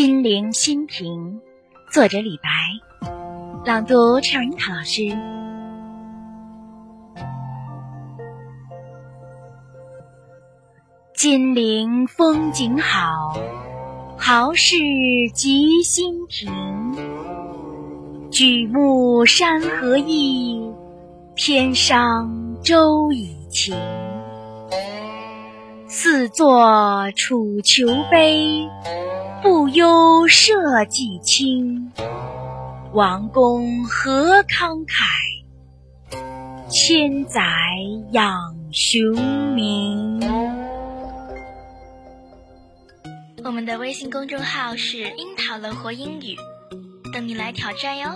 金陵新亭，作者李白，朗读陈樱桃老师。金陵风景好，豪士集新亭。举目山河异，天上舟已晴。四座楚囚碑。不忧社稷清，王公何慷慨，千载仰雄名。我们的微信公众号是“樱桃轮活英语”，等你来挑战哟。